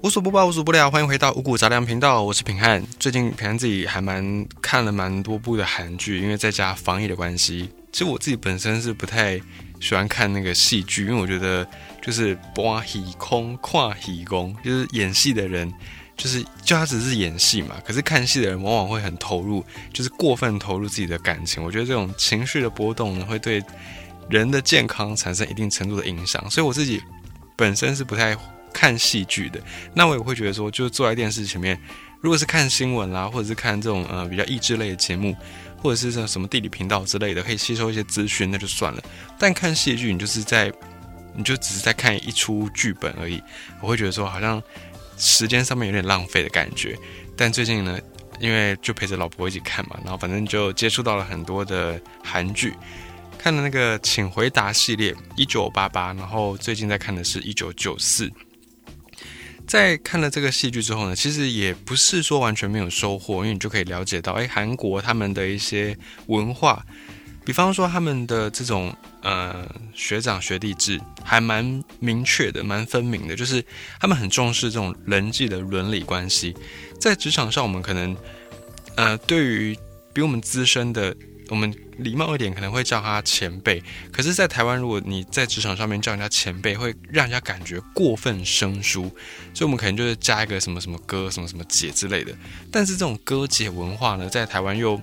无所不包，无所不聊，欢迎回到五谷杂粮频道，我是平汉。最近平汉自己还蛮看了蛮多部的韩剧，因为在家防疫的关系。其实我自己本身是不太喜欢看那个戏剧，因为我觉得就是播戏空跨戏功，就是演戏的人就是就他只是演戏嘛，可是看戏的人往往会很投入，就是过分投入自己的感情。我觉得这种情绪的波动呢，会对人的健康产生一定程度的影响，所以我自己本身是不太。看戏剧的，那我也会觉得说，就坐在电视前面，如果是看新闻啦，或者是看这种呃比较益智类的节目，或者是这什么地理频道之类的，可以吸收一些资讯，那就算了。但看戏剧，你就是在，你就只是在看一出剧本而已。我会觉得说，好像时间上面有点浪费的感觉。但最近呢，因为就陪着老婆一起看嘛，然后反正就接触到了很多的韩剧。看了那个《请回答》系列一九八八，然后最近在看的是一九九四。在看了这个戏剧之后呢，其实也不是说完全没有收获，因为你就可以了解到，哎，韩国他们的一些文化，比方说他们的这种呃学长学弟制还蛮明确的，蛮分明的，就是他们很重视这种人际的伦理关系。在职场上，我们可能呃对于比我们资深的。我们礼貌一点，可能会叫他前辈。可是，在台湾，如果你在职场上面叫人家前辈，会让人家感觉过分生疏，所以我们可能就是加一个什么什么哥、什么什么姐之类的。但是，这种哥姐文化呢，在台湾又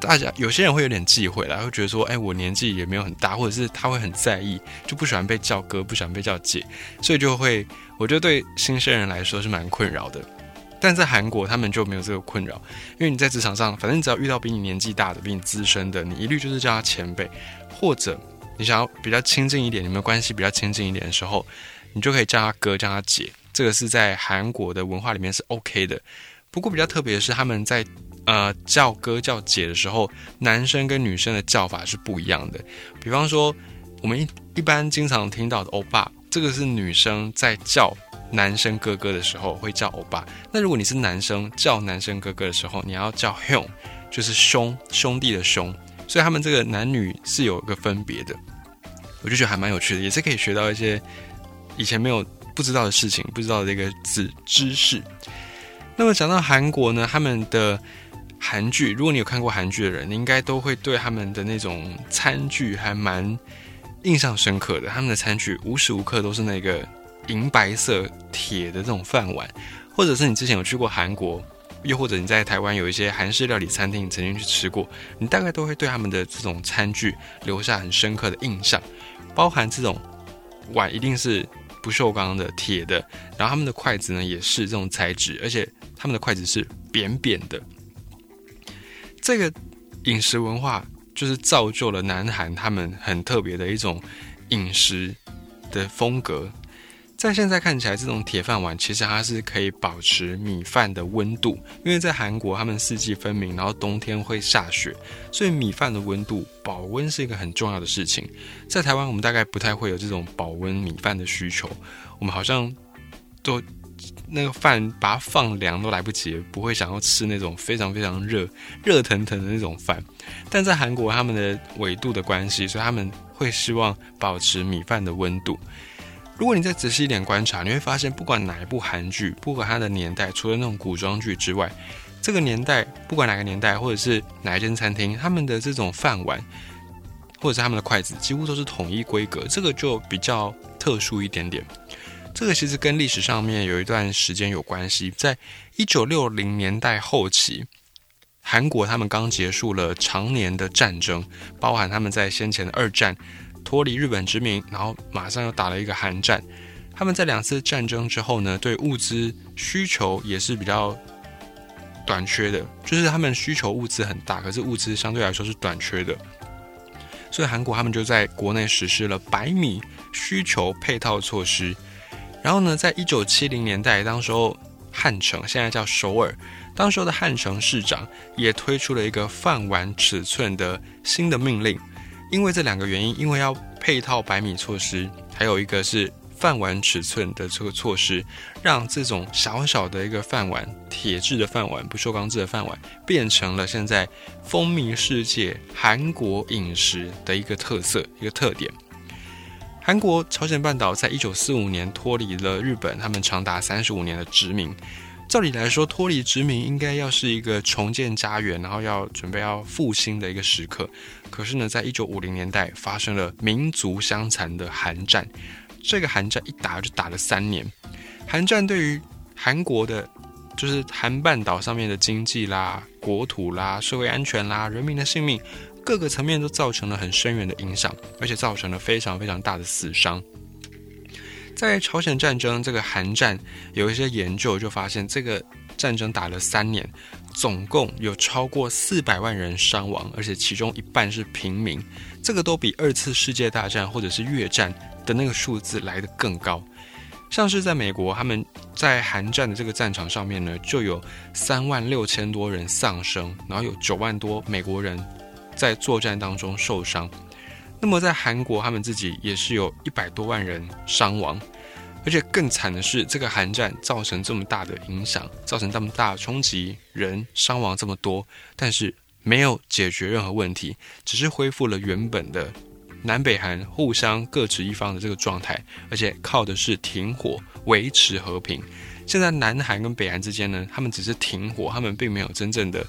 大家有些人会有点忌讳啦，会觉得说，哎，我年纪也没有很大，或者是他会很在意，就不喜欢被叫哥，不喜欢被叫姐，所以就会，我觉得对新生人来说是蛮困扰的。但在韩国，他们就没有这个困扰，因为你在职场上，反正你只要遇到比你年纪大的、比你资深的，你一律就是叫他前辈，或者你想要比较亲近一点，你们关系比较亲近一点的时候，你就可以叫他哥、叫他姐。这个是在韩国的文化里面是 OK 的。不过比较特别的是，他们在呃叫哥叫姐的时候，男生跟女生的叫法是不一样的。比方说，我们一一般经常听到的欧巴，这个是女生在叫。男生哥哥的时候会叫欧巴，那如果你是男生叫男生哥哥的时候，你要叫 hon，就是兄兄弟的兄，所以他们这个男女是有一个分别的，我就觉得还蛮有趣的，也是可以学到一些以前没有不知道的事情，不知道的一个知知识。那么讲到韩国呢，他们的韩剧，如果你有看过韩剧的人，你应该都会对他们的那种餐具还蛮印象深刻的，他们的餐具无时无刻都是那个。银白色铁的这种饭碗，或者是你之前有去过韩国，又或者你在台湾有一些韩式料理餐厅，曾经去吃过，你大概都会对他们的这种餐具留下很深刻的印象。包含这种碗一定是不锈钢的铁的，然后他们的筷子呢也是这种材质，而且他们的筷子是扁扁的。这个饮食文化就是造就了南韩他们很特别的一种饮食的风格。在现在看起来，这种铁饭碗其实它是可以保持米饭的温度，因为在韩国他们四季分明，然后冬天会下雪，所以米饭的温度保温是一个很重要的事情。在台湾，我们大概不太会有这种保温米饭的需求，我们好像都那个饭把它放凉都来不及，不会想要吃那种非常非常热、热腾腾的那种饭。但在韩国，他们的纬度的关系，所以他们会希望保持米饭的温度。如果你再仔细一点观察，你会发现，不管哪一部韩剧，不管它的年代，除了那种古装剧之外，这个年代，不管哪个年代，或者是哪一间餐厅，他们的这种饭碗，或者是他们的筷子，几乎都是统一规格，这个就比较特殊一点点。这个其实跟历史上面有一段时间有关系，在一九六零年代后期，韩国他们刚结束了常年的战争，包含他们在先前的二战。脱离日本殖民，然后马上又打了一个韩战。他们在两次战争之后呢，对物资需求也是比较短缺的，就是他们需求物资很大，可是物资相对来说是短缺的。所以韩国他们就在国内实施了百米需求配套措施。然后呢，在一九七零年代，当时候汉城现在叫首尔，当时候的汉城市长也推出了一个饭碗尺寸的新的命令。因为这两个原因，因为要配套百米措施，还有一个是饭碗尺寸的这个措施，让这种小小的一个饭碗，铁质的饭碗，不锈钢制的饭碗，变成了现在风靡世界韩国饮食的一个特色，一个特点。韩国朝鲜半岛在一九四五年脱离了日本，他们长达三十五年的殖民。照理来说，脱离殖民应该要是一个重建家园，然后要准备要复兴的一个时刻。可是呢，在一九五零年代发生了民族相残的韩战，这个韩战一打就打了三年。韩战对于韩国的，就是韩半岛上面的经济啦、国土啦、社会安全啦、人民的性命，各个层面都造成了很深远的影响，而且造成了非常非常大的死伤。在朝鲜战争这个韩战，有一些研究就发现，这个战争打了三年，总共有超过四百万人伤亡，而且其中一半是平民。这个都比二次世界大战或者是越战的那个数字来得更高。像是在美国，他们在韩战的这个战场上面呢，就有三万六千多人丧生，然后有九万多美国人在作战当中受伤。那么在韩国，他们自己也是有一百多万人伤亡，而且更惨的是，这个韩战造成这么大的影响，造成这么大的冲击，人伤亡这么多，但是没有解决任何问题，只是恢复了原本的南北韩互相各持一方的这个状态，而且靠的是停火维持和平。现在南韩跟北韩之间呢，他们只是停火，他们并没有真正的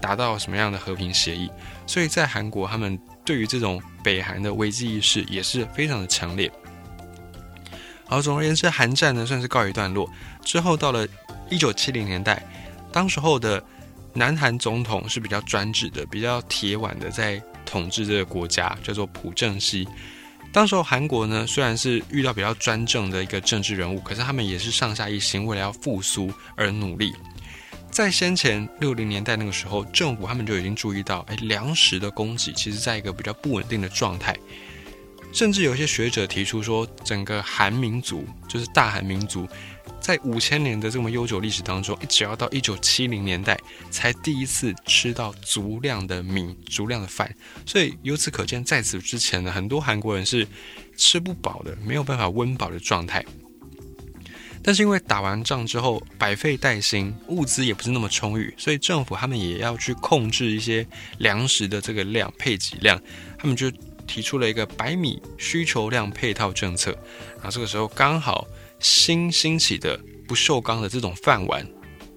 达到什么样的和平协议，所以在韩国他们。对于这种北韩的危机意识也是非常的强烈。好，总而言之，韩战呢算是告一段落。之后到了一九七零年代，当时候的南韩总统是比较专制的，比较铁腕的，在统治这个国家，叫做朴正熙。当时候韩国呢虽然是遇到比较专政的一个政治人物，可是他们也是上下一心，为了要复苏而努力。在先前六零年代那个时候，政府他们就已经注意到，哎，粮食的供给其实在一个比较不稳定的状态，甚至有些学者提出说，整个韩民族，就是大韩民族，在五千年的这么悠久历史当中，一直要到一九七零年代才第一次吃到足量的米、足量的饭，所以由此可见，在此之前呢，很多韩国人是吃不饱的，没有办法温饱的状态。但是因为打完仗之后百废待兴，物资也不是那么充裕，所以政府他们也要去控制一些粮食的这个量配给量，他们就提出了一个百米需求量配套政策。然后这个时候刚好新兴起的不锈钢的这种饭碗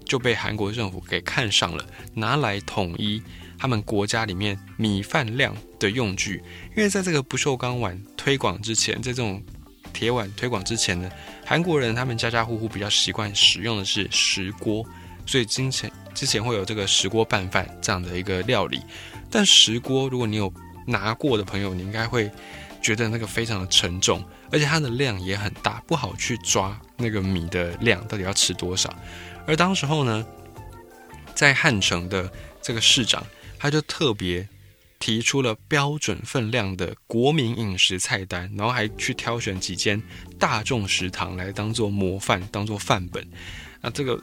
就被韩国政府给看上了，拿来统一他们国家里面米饭量的用具。因为在这个不锈钢碗推广之前，在这种铁碗推广之前呢。韩国人他们家家户户比较习惯使用的是石锅，所以之前之前会有这个石锅拌饭这样的一个料理。但石锅如果你有拿过的朋友，你应该会觉得那个非常的沉重，而且它的量也很大，不好去抓那个米的量到底要吃多少。而当时候呢，在汉城的这个市长他就特别。提出了标准分量的国民饮食菜单，然后还去挑选几间大众食堂来当做模范、当做范本。那这个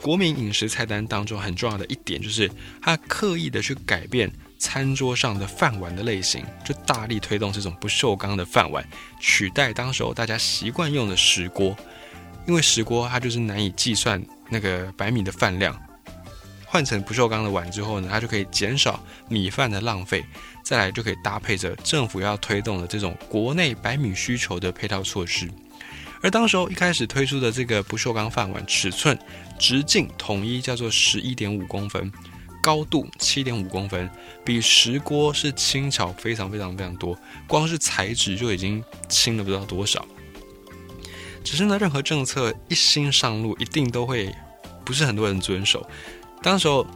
国民饮食菜单当中很重要的一点，就是他刻意的去改变餐桌上的饭碗的类型，就大力推动这种不锈钢的饭碗，取代当时候大家习惯用的石锅。因为石锅它就是难以计算那个白米的饭量。换成不锈钢的碗之后呢，它就可以减少米饭的浪费，再来就可以搭配着政府要推动的这种国内白米需求的配套措施。而当时候一开始推出的这个不锈钢饭碗，尺寸直径统一叫做十一点五公分，高度七点五公分，比石锅是轻巧非常非常非常多，光是材质就已经轻了不知道多少。只是呢，任何政策一新上路，一定都会不是很多人遵守。当时候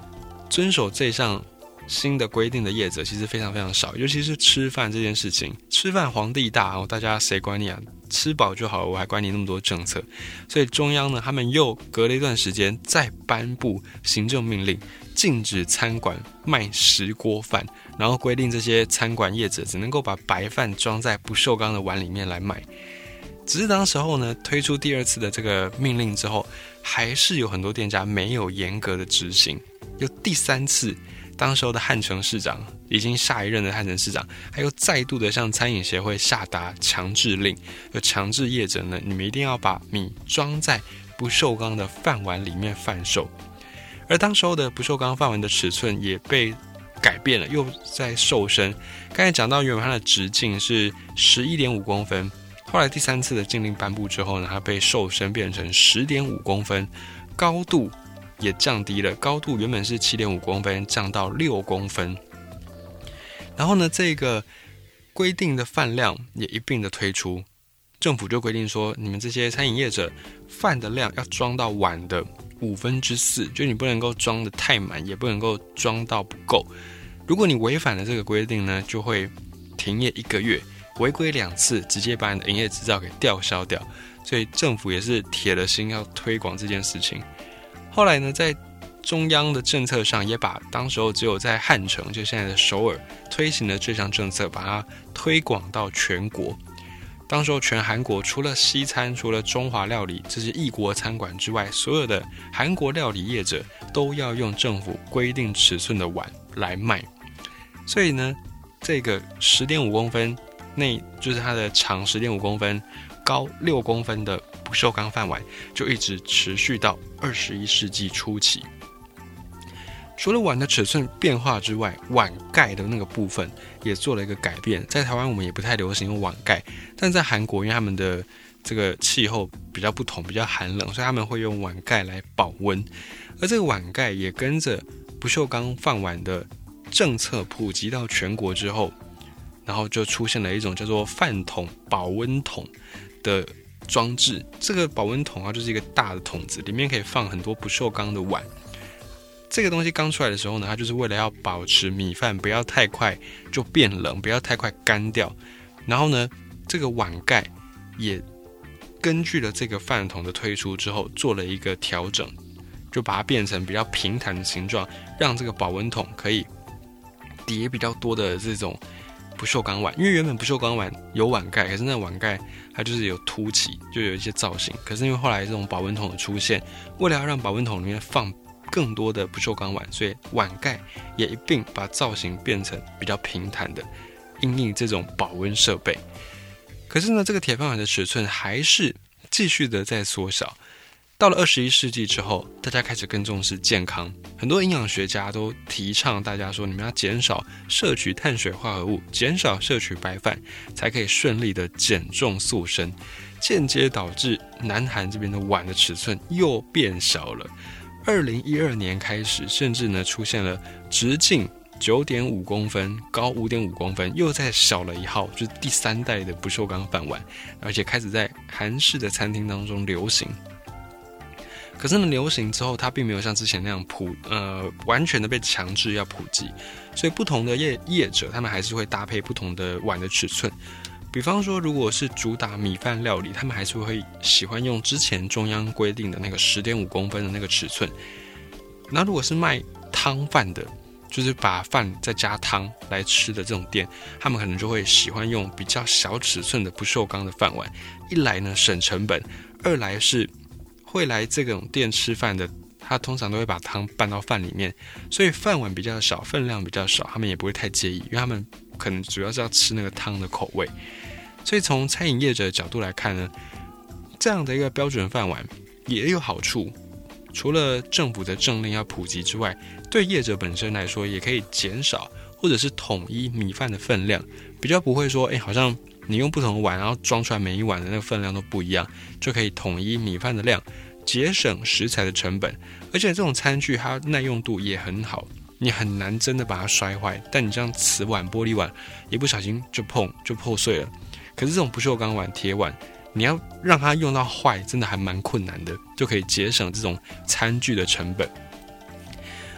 遵守这项新的规定的业者其实非常非常少，尤其是吃饭这件事情，吃饭皇帝大哦，大家谁管你啊？吃饱就好，我还管你那么多政策？所以中央呢，他们又隔了一段时间再颁布行政命令，禁止餐馆卖石锅饭，然后规定这些餐馆业者只能够把白饭装在不锈钢的碗里面来卖。只是当时候呢，推出第二次的这个命令之后，还是有很多店家没有严格的执行。有第三次，当时候的汉城市长，已经下一任的汉城市长，还又再度的向餐饮协会下达强制令，就强制业者呢，你们一定要把米装在不锈钢的饭碗里面贩售。而当时候的不锈钢饭碗的尺寸也被改变了，又在瘦身。刚才讲到原本它的直径是十一点五公分。后来第三次的禁令颁布之后呢，它被瘦身变成十点五公分，高度也降低了，高度原本是七点五公分，降到六公分。然后呢，这个规定的饭量也一并的推出，政府就规定说，你们这些餐饮业者饭的量要装到碗的五分之四，就你不能够装的太满，也不能够装到不够。如果你违反了这个规定呢，就会停业一个月，违规两次，直接把你的营业执照给吊销掉。所以政府也是铁了心要推广这件事情。后来呢，在中央的政策上，也把当时候只有在汉城，就现在的首尔推行的这项政策，把它推广到全国。当时候全韩国除了西餐、除了中华料理这些异国餐馆之外，所有的韩国料理业者都要用政府规定尺寸的碗来卖。所以呢，这个十点五公分，那就是它的长十点五公分、高六公分的不锈钢饭碗，就一直持续到二十一世纪初期。除了碗的尺寸变化之外，碗盖的那个部分也做了一个改变。在台湾我们也不太流行用碗盖，但在韩国，因为他们的这个气候比较不同，比较寒冷，所以他们会用碗盖来保温。而这个碗盖也跟着不锈钢饭碗的政策普及到全国之后，然后就出现了一种叫做饭桶保温桶的装置。这个保温桶啊，就是一个大的桶子，里面可以放很多不锈钢的碗。这个东西刚出来的时候呢，它就是为了要保持米饭不要太快就变冷，不要太快干掉。然后呢，这个碗盖也根据了这个饭桶的推出之后做了一个调整，就把它变成比较平坦的形状，让这个保温桶可以叠比较多的这种不锈钢碗。因为原本不锈钢碗有碗盖，可是那碗盖它就是有凸起，就有一些造型。可是因为后来这种保温桶的出现，为了要让保温桶里面放更多的不锈钢碗，所以碗盖也一并把造型变成比较平坦的，应应这种保温设备。可是呢，这个铁饭碗的尺寸还是继续的在缩小。到了二十一世纪之后，大家开始更重视健康，很多营养学家都提倡大家说，你们要减少摄取碳水化合物，减少摄取白饭，才可以顺利的减重塑身，间接导致南韩这边的碗的尺寸又变小了。二零一二年开始，甚至呢出现了直径九点五公分、高五点五公分，又再小了一号，就是第三代的不锈钢饭碗，而且开始在韩式的餐厅当中流行。可是呢，流行之后，它并没有像之前那样普呃完全的被强制要普及，所以不同的业业者，他们还是会搭配不同的碗的尺寸。比方说，如果是主打米饭料理，他们还是会喜欢用之前中央规定的那个十点五公分的那个尺寸。那如果是卖汤饭的，就是把饭再加汤来吃的这种店，他们可能就会喜欢用比较小尺寸的不锈钢的饭碗。一来呢省成本，二来是会来这种店吃饭的，他通常都会把汤拌到饭里面，所以饭碗比较小，分量比较少，他们也不会太介意，因为他们可能主要是要吃那个汤的口味。所以从餐饮业者的角度来看呢，这样的一个标准饭碗也有好处。除了政府的政令要普及之外，对业者本身来说也可以减少或者是统一米饭的分量，比较不会说，哎，好像你用不同的碗，然后装出来每一碗的那个分量都不一样，就可以统一米饭的量，节省食材的成本。而且这种餐具它耐用度也很好，你很难真的把它摔坏。但你这样瓷碗、玻璃碗，一不小心就碰就破碎了。可是这种不锈钢碗、铁碗，你要让它用到坏，真的还蛮困难的，就可以节省这种餐具的成本。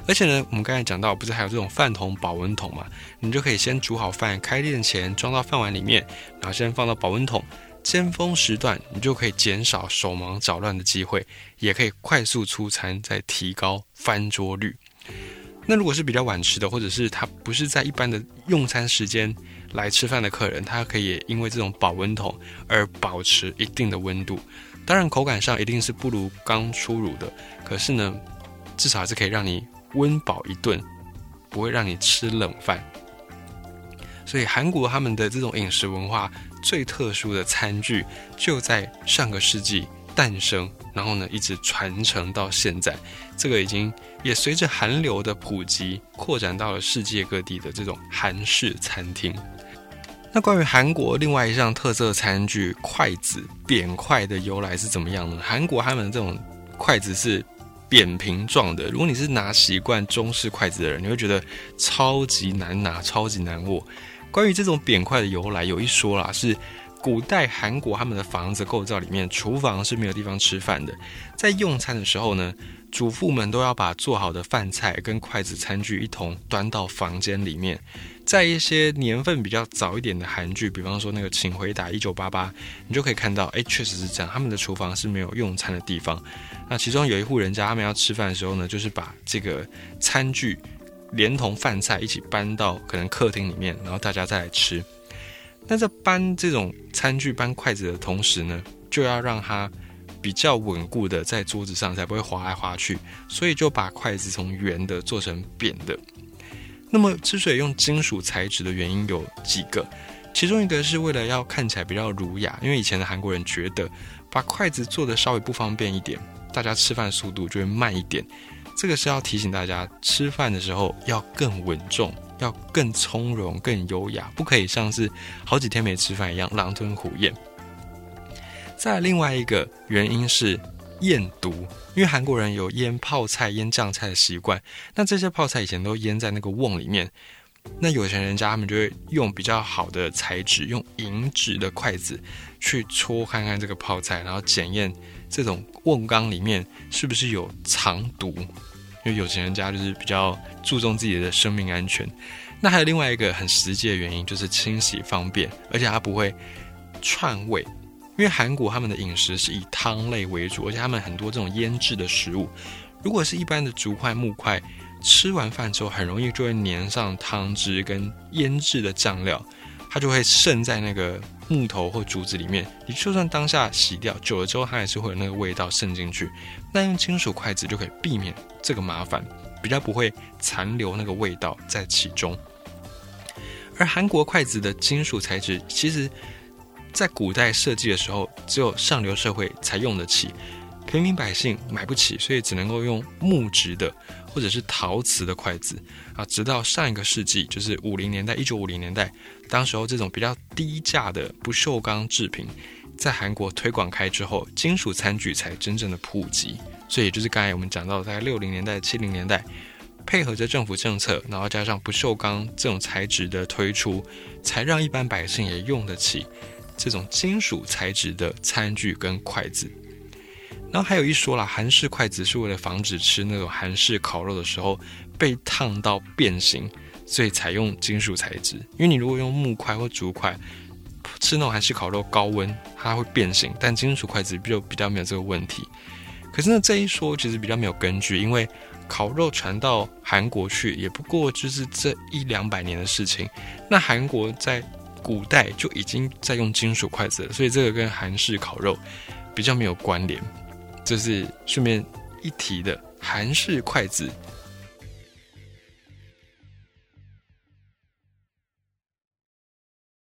而且呢，我们刚才讲到，不是还有这种饭桶、保温桶嘛？你就可以先煮好饭，开店前装到饭碗里面，然后先放到保温桶。尖峰时段，你就可以减少手忙脚乱的机会，也可以快速出餐，再提高翻桌率。那如果是比较晚吃的，或者是他不是在一般的用餐时间。来吃饭的客人，他可以因为这种保温桶而保持一定的温度。当然，口感上一定是不如刚出炉的，可是呢，至少还是可以让你温饱一顿，不会让你吃冷饭。所以，韩国他们的这种饮食文化最特殊的餐具，就在上个世纪诞生，然后呢，一直传承到现在。这个已经也随着韩流的普及，扩展到了世界各地的这种韩式餐厅。那关于韩国另外一项特色餐具筷子扁筷的由来是怎么样呢？韩国他们这种筷子是扁平状的，如果你是拿习惯中式筷子的人，你会觉得超级难拿，超级难握。关于这种扁筷的由来，有一说啦，是古代韩国他们的房子构造里面，厨房是没有地方吃饭的，在用餐的时候呢。主妇们都要把做好的饭菜跟筷子、餐具一同端到房间里面。在一些年份比较早一点的韩剧，比方说那个《请回答一九八八》，你就可以看到，哎，确实是这样。他们的厨房是没有用餐的地方。那其中有一户人家，他们要吃饭的时候呢，就是把这个餐具连同饭菜一起搬到可能客厅里面，然后大家再来吃。那在搬这种餐具、搬筷子的同时呢，就要让它。比较稳固的在桌子上才不会滑来滑去，所以就把筷子从圆的做成扁的。那么之所以用金属材质的原因有几个，其中一个是为了要看起来比较儒雅，因为以前的韩国人觉得把筷子做的稍微不方便一点，大家吃饭速度就会慢一点。这个是要提醒大家，吃饭的时候要更稳重，要更从容、更优雅，不可以像是好几天没吃饭一样狼吞虎咽。再另外一个原因是腌毒，因为韩国人有腌泡菜、腌酱菜的习惯。那这些泡菜以前都腌在那个瓮里面。那有钱人家他们就会用比较好的材质，用银质的筷子去戳看看这个泡菜，然后检验这种瓮缸里面是不是有藏毒。因为有钱人家就是比较注重自己的生命安全。那还有另外一个很实际的原因，就是清洗方便，而且它不会串味。因为韩国他们的饮食是以汤类为主，而且他们很多这种腌制的食物，如果是一般的竹筷、木筷，吃完饭之后很容易就会粘上汤汁跟腌制的酱料，它就会渗在那个木头或竹子里面。你就算当下洗掉，久了之后它还是会有那个味道渗进去。那用金属筷子就可以避免这个麻烦，比较不会残留那个味道在其中。而韩国筷子的金属材质其实。在古代设计的时候，只有上流社会才用得起，平民百姓买不起，所以只能够用木质的或者是陶瓷的筷子啊。直到上一个世纪，就是五零年代，一九五零年代，当时候这种比较低价的不锈钢制品在韩国推广开之后，金属餐具才真正的普及。所以就是刚才我们讲到，在六零年代、七零年代，配合着政府政策，然后加上不锈钢这种材质的推出，才让一般百姓也用得起。这种金属材质的餐具跟筷子，然后还有一说啦，韩式筷子是为了防止吃那种韩式烤肉的时候被烫到变形，所以采用金属材质。因为你如果用木筷或竹筷吃那种韩式烤肉，高温它会变形，但金属筷子就比较没有这个问题。可是呢，这一说其实比较没有根据，因为烤肉传到韩国去也不过就是这一两百年的事情。那韩国在古代就已经在用金属筷子了，所以这个跟韩式烤肉比较没有关联。这是顺便一提的韩式筷子